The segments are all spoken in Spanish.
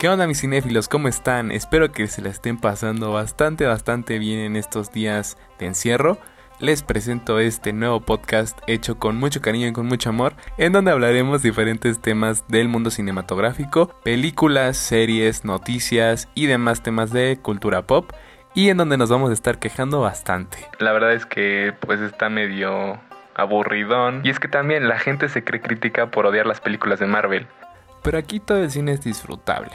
¿Qué onda mis cinéfilos? ¿Cómo están? Espero que se la estén pasando bastante, bastante bien en estos días de encierro. Les presento este nuevo podcast hecho con mucho cariño y con mucho amor, en donde hablaremos diferentes temas del mundo cinematográfico, películas, series, noticias y demás temas de cultura pop, y en donde nos vamos a estar quejando bastante. La verdad es que pues está medio aburridón, y es que también la gente se cree crítica por odiar las películas de Marvel. Pero aquí todo el cine es disfrutable.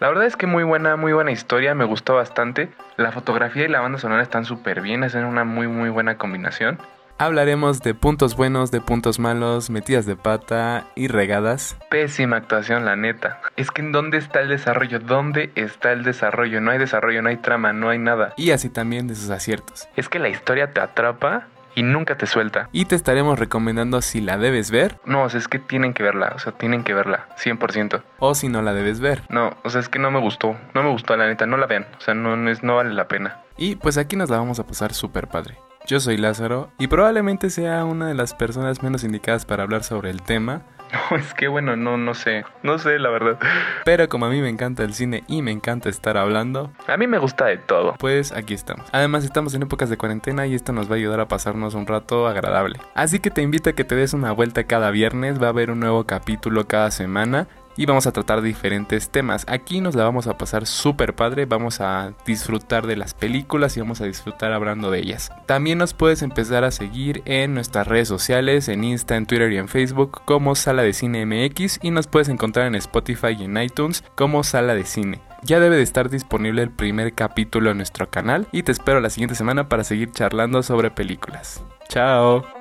La verdad es que muy buena, muy buena historia, me gustó bastante. La fotografía y la banda sonora están súper bien, hacen una muy muy buena combinación. Hablaremos de puntos buenos, de puntos malos, metidas de pata y regadas. Pésima actuación, la neta. Es que ¿en dónde está el desarrollo? ¿Dónde está el desarrollo? No hay desarrollo, no hay trama, no hay nada. Y así también de sus aciertos. Es que la historia te atrapa y nunca te suelta. Y te estaremos recomendando si la debes ver. No, o sea, es que tienen que verla, o sea, tienen que verla, 100%. O si no la debes ver. No, o sea, es que no me gustó, no me gustó la neta, no la vean, o sea, no, no, es, no vale la pena. Y pues aquí nos la vamos a pasar súper padre. Yo soy Lázaro y probablemente sea una de las personas menos indicadas para hablar sobre el tema, no, es que bueno, no, no sé. No sé, la verdad. Pero como a mí me encanta el cine y me encanta estar hablando, a mí me gusta de todo. Pues aquí estamos. Además, estamos en épocas de cuarentena y esto nos va a ayudar a pasarnos un rato agradable. Así que te invito a que te des una vuelta cada viernes. Va a haber un nuevo capítulo cada semana y vamos a tratar diferentes temas. Aquí nos la vamos a pasar súper padre, vamos a disfrutar de las películas y vamos a disfrutar hablando de ellas. También nos puedes empezar a seguir en nuestras redes sociales, en Insta, en Twitter y en Facebook como Sala de Cine MX y nos puedes encontrar en Spotify y en iTunes como Sala de Cine. Ya debe de estar disponible el primer capítulo en nuestro canal y te espero la siguiente semana para seguir charlando sobre películas. Chao.